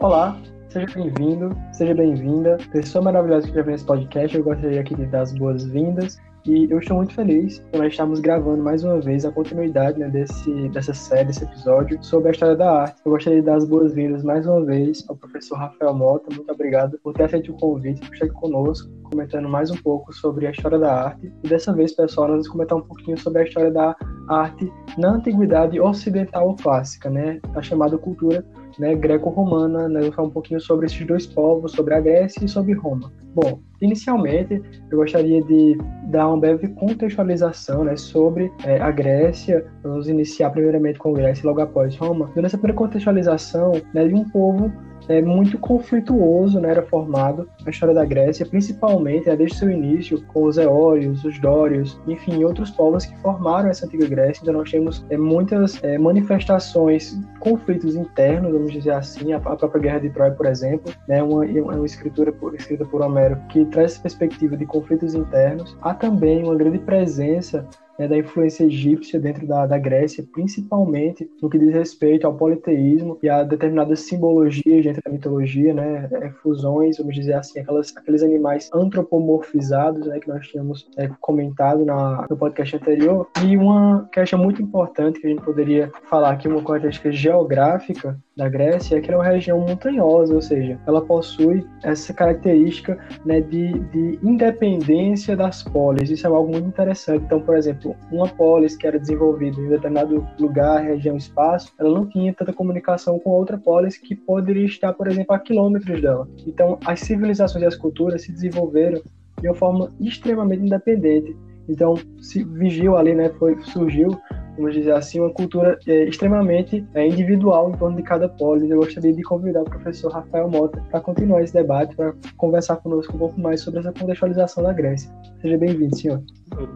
Olá, seja bem-vindo, seja bem-vinda. Pessoa maravilhosa que já vem nesse podcast, eu gostaria aqui de dar as boas-vindas. E eu estou muito feliz que nós estamos gravando mais uma vez a continuidade né, desse, dessa série, desse episódio sobre a história da arte. Eu gostaria de dar as boas-vindas mais uma vez ao professor Rafael Mota. Muito obrigado por ter aceito o convite, por estar aqui conosco, comentando mais um pouco sobre a história da arte. E dessa vez, pessoal, nós vamos comentar um pouquinho sobre a história da arte na antiguidade ocidental ou clássica, né? A chamada cultura né, greco-romana, né, eu vou falar um pouquinho sobre esses dois povos, sobre a Grécia e sobre Roma. Bom, inicialmente eu gostaria de dar uma breve contextualização né, sobre é, a Grécia. Vamos iniciar primeiramente com a Grécia e logo após Roma. Nessa primeira contextualização né, de um povo é, muito conflituoso né, era formado na história da Grécia, principalmente né, desde seu início com os Eólios, os Dórios, enfim, outros povos que formaram essa antiga Grécia. Então nós temos é, muitas é, manifestações, conflitos internos, vamos dizer assim, a, a, própria Guerra de Troia, por exemplo, né, uma, uma escritura por, escrita por Homero que traz essa perspectiva de conflitos internos. Há também uma grande presença né, da influência egípcia dentro da, da Grécia, principalmente no que diz respeito ao politeísmo e a determinadas simbologias dentro da mitologia, né, é, fusões, vamos dizer assim, aquelas, aqueles animais antropomorfizados né, que nós tínhamos é, comentado na, no podcast anterior. E uma questão muito importante que a gente poderia falar aqui, uma característica geográfica da Grécia é que ela é uma região montanhosa, ou seja, ela possui essa característica né, de, de independência das polis. Isso é algo muito interessante. Então, por exemplo, uma polis que era desenvolvida em determinado lugar, região, espaço, ela não tinha tanta comunicação com outra polis que poderia estar, por exemplo, a quilômetros dela. Então, as civilizações e as culturas se desenvolveram de uma forma extremamente independente. Então, se vigiu ali, né, foi, surgiu vamos dizer assim, uma cultura é, extremamente é, individual em torno de cada polis. Eu gostaria de convidar o professor Rafael Mota para continuar esse debate, para conversar conosco um pouco mais sobre essa contextualização da Grécia. Seja bem-vindo, senhor.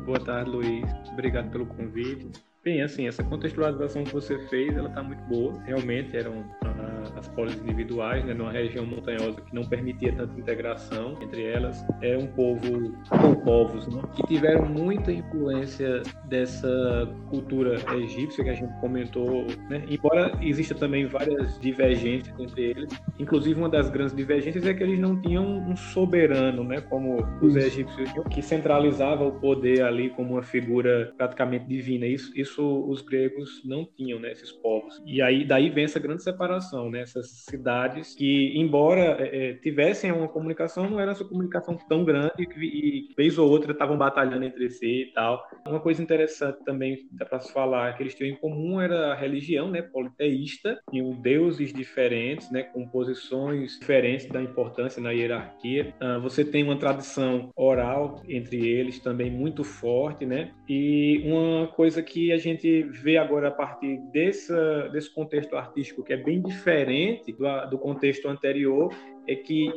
Boa tarde, Luiz. Obrigado pelo convite. Bem, assim, essa contextualização que você fez, ela está muito boa. Realmente eram ah, as polis individuais, né, numa região montanhosa que não permitia tanta integração entre elas. É um povo ou povos, né, que tiveram muita influência dessa cultura egípcia que a gente comentou, né? Embora exista também várias divergências entre eles, inclusive uma das grandes divergências é que eles não tinham um soberano, né, como os egípcios, que centralizava o poder ali como uma figura praticamente divina. Isso, isso isso os gregos não tinham, né, esses povos. E aí daí vem essa grande separação, né, essas cidades que, embora é, é tivessem uma comunicação, não era essa comunicação tão grande que, e vez ou outra estavam batalhando entre si e tal. Uma coisa interessante também para se falar que eles tinham em comum era a religião, né, politeísta, tinham deuses diferentes, né, com posições diferentes da importância na hierarquia. Uh, você tem uma tradição oral entre eles também muito forte, né, e uma coisa que a gente vê agora a partir desse contexto artístico, que é bem diferente do, do contexto anterior, é que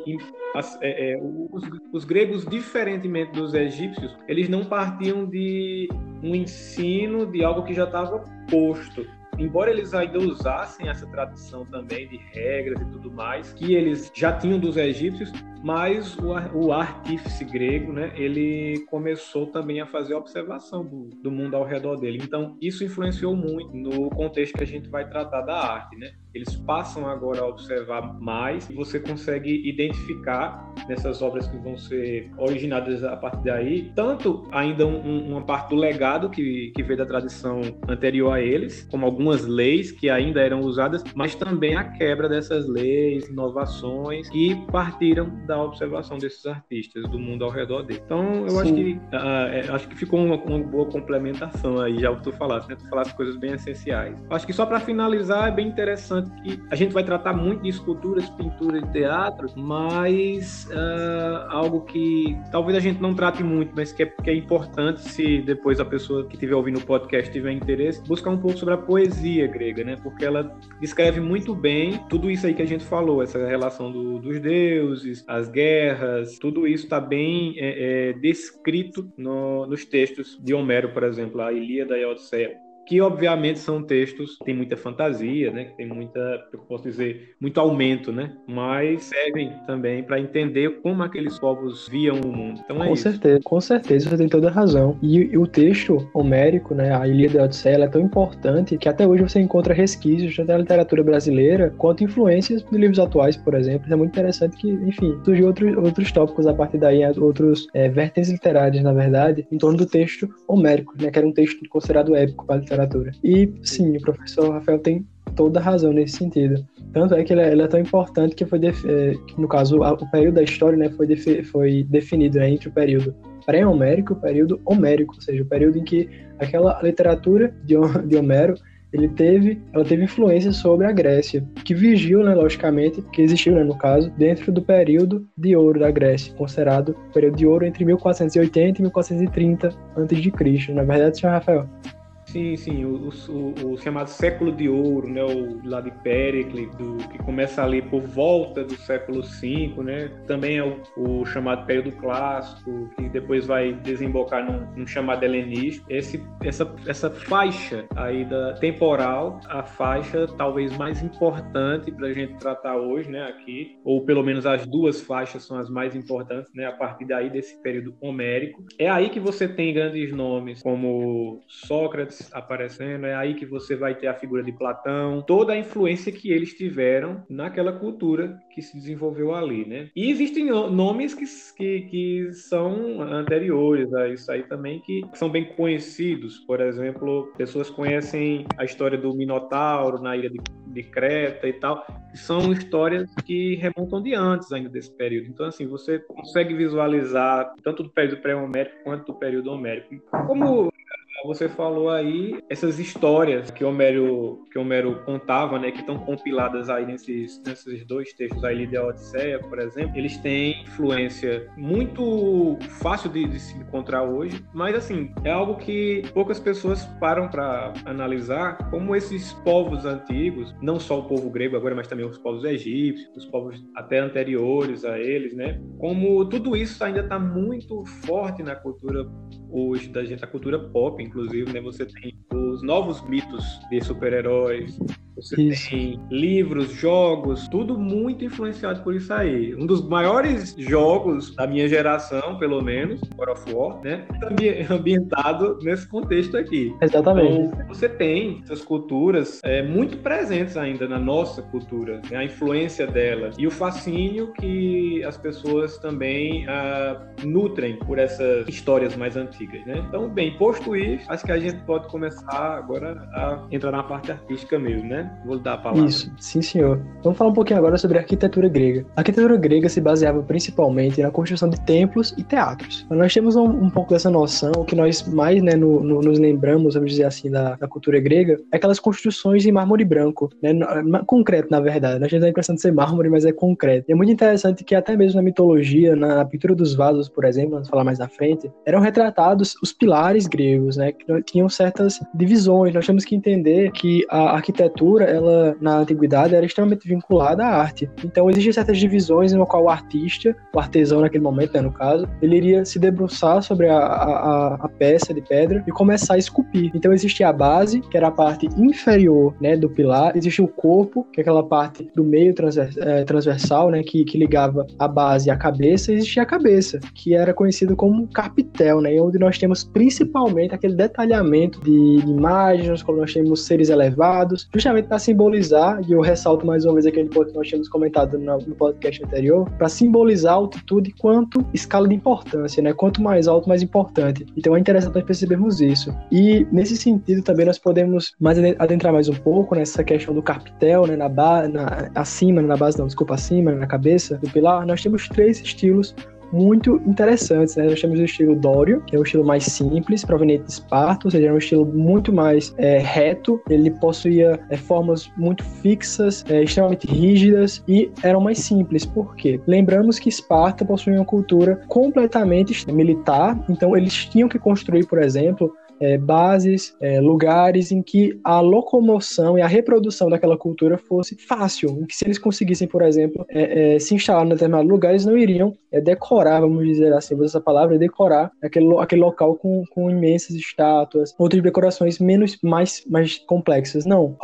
as, é, é, os, os, gregos, diferentemente dos egípcios, eles não partiam de um ensino de algo que já estava posto. Embora eles ainda usassem essa tradição também de regras e tudo mais, que eles já tinham dos egípcios, mas o, o artífice grego, né, ele começou também a fazer observação do, do mundo ao redor dele. Então, isso influenciou muito no contexto que a gente vai tratar da arte, né? Eles passam agora a observar mais e você consegue identificar nessas obras que vão ser originadas a partir daí, tanto ainda um, uma parte do legado que, que veio da tradição anterior a eles, como algumas leis que ainda eram usadas, mas também a quebra dessas leis, inovações que partiram da observação desses artistas do mundo ao redor dele. Então, eu Sim. acho que uh, acho que ficou uma, uma, boa complementação aí, já o que tu falaste, né? Tu falaste coisas bem essenciais. Acho que só para finalizar, é bem interessante que a gente vai tratar muito de esculturas, pintura e teatro, mas uh, algo que talvez a gente não trate muito, mas que é, que é importante se depois a pessoa que estiver ouvindo o podcast tiver interesse, buscar um pouco sobre a poesia grega, né? Porque ela descreve muito bem tudo isso aí que a gente falou, essa relação do, dos deuses, as guerras, tudo isso está bem é, é, descrito no, nos textos de Homero, por exemplo, a Ilíada e a Odisseia. Que obviamente são textos que têm muita fantasia, né? Que tem muita, eu posso dizer, muito aumento, né? Mas servem também para entender como aqueles povos viam o mundo. Então é com isso. certeza, com certeza, você tem toda a razão. E, e o texto homérico, né, a Ilíada e a Odisseia, é tão importante que até hoje você encontra resquícios tanto da literatura brasileira quanto influências de livros atuais, por exemplo. É muito interessante que, enfim, surgiu outros, outros tópicos a partir daí, outros é, vertentes literárias, na verdade, em torno do texto homérico, né, que era um texto considerado épico para a literatura. E sim, o professor Rafael tem toda razão nesse sentido. Tanto é que ele é, ele é tão importante que foi, é, no caso, a, o período da história né, foi, foi definido né, entre o período pré-homérico e o período homérico, ou seja, o período em que aquela literatura de, de Homero ele teve, ela teve influência sobre a Grécia, que vigiu, né, logicamente, que existiu, né, no caso, dentro do período de ouro da Grécia, considerado período de ouro entre 1480 e 1430 a.C. Na verdade, senhor Rafael. Sim, sim, o, o, o, chamado século de ouro, né, o lá de Péricles, do, que começa ali por volta do século V, né, também é o, o chamado período clássico, que depois vai desembocar num, num chamado helenístico. Esse, essa, essa faixa aí da temporal, a faixa talvez mais importante para a gente tratar hoje, né, aqui, ou pelo menos as duas faixas são as mais importantes, né, a partir daí desse período homérico. É aí que você tem grandes nomes como Sócrates aparecendo, é aí que você vai ter a figura de Platão, toda a influência que eles tiveram naquela cultura que se desenvolveu ali, né? E existem nomes que, que, que são anteriores a isso aí também, que são bem conhecidos. Por exemplo, pessoas conhecem a história do Minotauro na ilha de, de Creta e tal, que são histórias que remontam de antes ainda desse período. Então, assim, você consegue visualizar tanto do período pré-homérico quanto do período homérico. Como você falou aí essas histórias que Homero, que Homero contava, né, que estão compiladas aí nesses, nesses dois textos, a Ilíada e a Odisseia, por exemplo, eles têm influência muito fácil de, de, se encontrar hoje, mas assim, é algo que poucas pessoas param para analisar como esses povos antigos, não só o povo grego agora, mas também os povos egípcios, os povos até anteriores a eles, né, como tudo isso ainda está muito forte na cultura hoje da gente, a cultura pop, inclusive, né? Você tem os novos mitos de super-heróis, você isso. tem livros, jogos, tudo muito influenciado por isso aí. Um dos maiores jogos da minha geração, pelo menos, God of War, né? Ambientado nesse contexto aqui. Exatamente. Então, você tem essas culturas é, muito presentes ainda na nossa cultura, né? a influência delas e o fascínio que as pessoas também ah, nutrem por essas histórias mais antigas, né? Então, bem, posto isso, acho que a gente pode começar agora a entrar na parte artística mesmo, né? Vou dar a palavra. Isso, sim, senhor. Vamos falar um pouquinho agora sobre a arquitetura grega. A arquitetura grega se baseava principalmente na construção de templos e teatros. Nós temos um, um pouco dessa noção, o que nós mais né, no, no, nos lembramos, vamos dizer assim, da, da, cultura grega, é aquelas construções em mármore branco, né, concreto, na verdade. Nós temos a impressão de ser mármore, mas é concreto. E é muito interessante que até mesmo na mitologia, na pintura dos vasos, por exemplo, vamos falar mais na frente, eram retratados os pilares gregos, né, que tinham certas divisões. Nós temos que entender que a arquitetura ela na antiguidade era extremamente vinculada à arte. Então existem certas divisões no qual o artista, o artesão naquele momento, né, no caso, ele iria se debruçar sobre a, a, a, peça de pedra e começar a esculpir. Então existia a base, que era a parte inferior, né, do pilar, existia o corpo, que é aquela parte do meio é, transversal, né, que, que ligava a base à cabeça, e existia a cabeça, que era conhecido como capitel, né, onde nós temos principalmente aquele detalhamento de imagens, quando nós temos seres elevados, justamente para simbolizar, e eu ressalto mais uma vez aquele ponto que nós tínhamos comentado no, podcast anterior, para simbolizar altitude quanto escala de importância, né? Quanto mais alto, mais importante. Então é interessante nós percebermos isso. E nesse sentido também nós podemos mais adentrar mais um pouco nessa questão do capitel, né? Na, base, na acima, na base não, desculpa, acima, na cabeça do pilar, nós temos três estilos muito interessantes. Né? Nós temos o estilo Dório, que é um estilo mais simples, proveniente de Esparta, ou seja, é um estilo muito mais é, reto. Ele possuía é, formas muito fixas, é, extremamente rígidas e eram mais simples. Por quê? Lembramos que Esparta possuía uma cultura completamente militar, então eles tinham que construir, por exemplo, é, bases, é, lugares em que a locomoção e a reprodução daquela cultura fosse fácil, em que se eles conseguissem, por exemplo, é, é, se instalar em determinado lugar, eles não iriam é, decorar, vamos dizer assim, vou usar essa palavra, decorar aquele, aquele local com, com imensas estátuas, outras decorações menos mais, mais complexas. Não,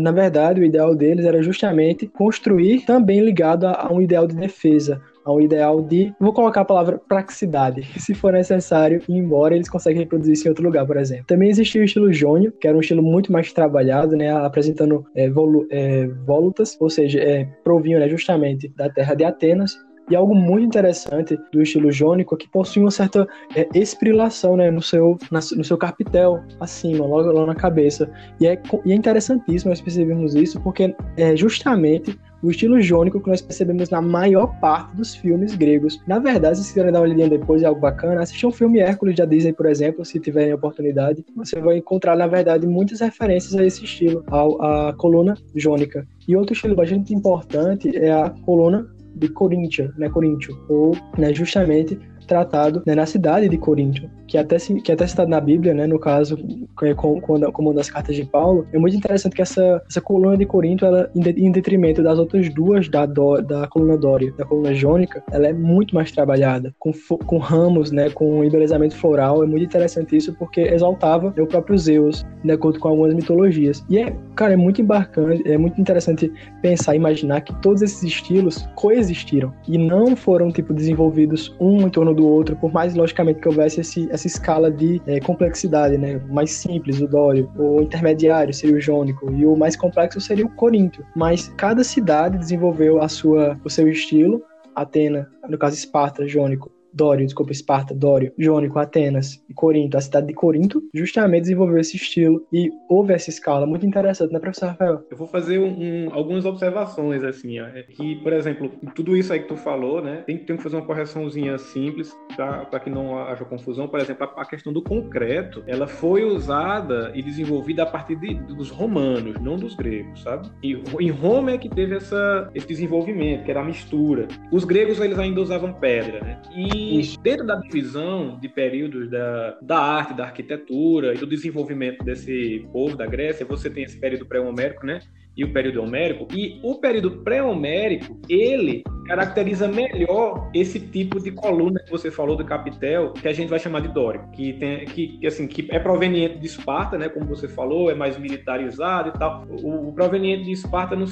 na verdade, o ideal deles era justamente construir também ligado a, a um ideal de defesa, ao ideal de, vou colocar a palavra praticidade, se for necessário ir embora, eles conseguem reproduzir isso em outro lugar, por exemplo. Também existia o estilo jônio, que era um estilo muito mais trabalhado, né, apresentando é, volu é, volutas, ou seja, é, provinham né, justamente da terra de Atenas, e algo muito interessante do estilo jônico é que possui uma certa é, esprilação né, no, seu, na, no seu capitel, acima, logo lá na cabeça. E é, e é interessantíssimo nós percebemos isso, porque é justamente o estilo jônico que nós percebemos na maior parte dos filmes gregos. Na verdade, se quiserem dar uma olhadinha depois, é algo bacana, assistir um filme Hércules da Disney, por exemplo, se tiverem oportunidade, você vai encontrar, na verdade, muitas referências a esse estilo, à coluna jônica. E outro estilo bastante importante é a coluna de Coríntia, né, Coríntio, ou né, justamente tratado né, na cidade de Corinto, que até, que até citado na Bíblia, né, no caso, é como, como uma das cartas de Paulo, é muito interessante que essa, essa coluna de Corinto, ela, em detrimento das outras duas da, da coluna dória, da coluna jônica, ela é muito mais trabalhada, com, com ramos, né, com embelezamento floral, é muito interessante isso, porque exaltava o próprio Zeus, de acordo com algumas mitologias. E é, cara, é muito embarcante, é muito interessante pensar, imaginar que todos esses estilos coexistiram e não foram, tipo, desenvolvidos um em torno do outro, por mais, logicamente, que houvesse esse, essa escala de é, complexidade, né? O mais simples, o dório, o intermediário seria o jônico e o mais complexo seria o coríntio. Mas cada cidade desenvolveu a sua, o seu estilo. Atena, no caso Esparta, jônico, Dório, desculpa, Esparta, Dório, Jônico, Atenas e Corinto, a cidade de Corinto, justamente desenvolveu esse estilo e houve essa escala muito interessante, né, professor Rafael? Eu vou fazer um, um, algumas observações, assim, ó, é que, por exemplo, tudo isso aí que tu falou, né, tem, tem que fazer uma correçãozinha simples para que não haja confusão. Por exemplo, a, a, questão do concreto, ela foi usada e desenvolvida a partir de, dos romanos, não dos gregos, sabe? E em Roma é que teve essa, esse desenvolvimento, que era a mistura. Os gregos, eles ainda usavam pedra, né? E e dentro da divisão de períodos da, da arte, da arquitetura e do desenvolvimento desse povo da Grécia, você tem esse período pré-homérico, né? E o período homérico. E o período pré-homérico, ele caracteriza melhor esse tipo de coluna que você falou do capitel, que a gente vai chamar de dórico, que tem que, assim que é proveniente de Esparta, né, como você falou, é mais militarizado e tal. O, o proveniente de Esparta no,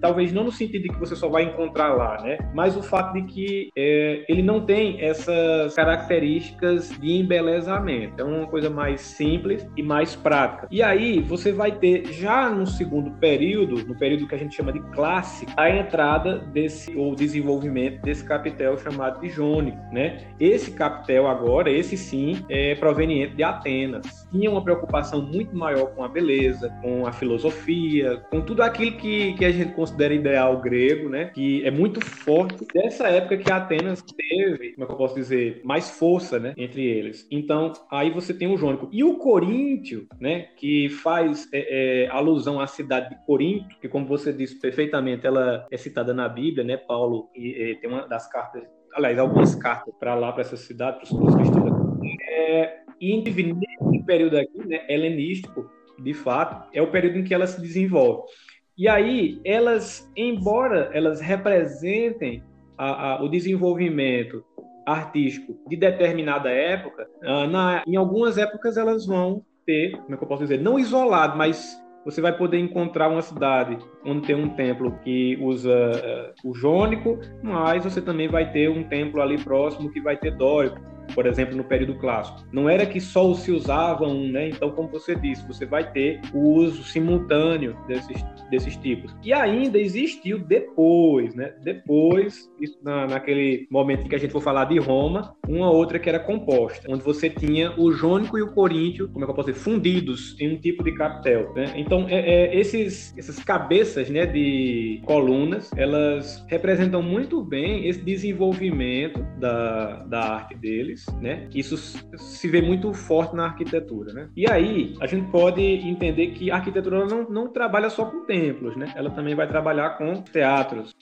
talvez não no sentido de que você só vai encontrar lá, né, mas o fato de que é, ele não tem essas características de embelezamento. É uma coisa mais simples e mais prática. E aí você vai ter já no segundo período, no período que a gente chama de clássico, a entrada desse ou desenvolvimento desse capitel chamado de Jônico, né? Esse capitel agora, esse sim, é proveniente de Atenas. Tinha uma preocupação muito maior com a beleza, com a filosofia, com tudo aquilo que, que a gente considera ideal grego, né? Que é muito forte dessa época que Atenas teve, como é que eu posso dizer, mais força, né? Entre eles. Então, aí você tem o Jônico. E o Coríntio, né? Que faz é, é, alusão à cidade de Corinto, que como você disse perfeitamente, ela é citada na Bíblia, né? Paulo e, e tem uma das cartas, aliás, algumas cartas para lá, para essa cidade, para os cristãos. É, e nesse período aqui, né, helenístico, de fato, é o período em que ela se desenvolve. E aí, elas, embora elas representem a, a, o desenvolvimento artístico de determinada época, ah, na, em algumas épocas elas vão ter, como é que eu posso dizer, não isolado, mas você vai poder encontrar uma cidade onde tem um templo que usa uh, o jônico, mas você também vai ter um templo ali próximo que vai ter dórico por exemplo, no período clássico. Não era que só se usava um, né? Então, como você disse, você vai ter o uso simultâneo desses, desses tipos. E ainda existiu depois, né? Depois, na, naquele momento em que a gente for falar de Roma, uma outra que era composta, onde você tinha o jônico e o coríntio, como é que eu posso dizer, fundidos em um tipo de capitel, né? Então, é, é, esses, essas cabeças, né, de colunas, elas representam muito bem esse desenvolvimento da, da arte deles deles, né? Isso se vê muito forte na arquitetura, né? E aí a gente pode entender que a arquitetura não, não trabalha só com templos, né? Ela também vai trabalhar com teatros,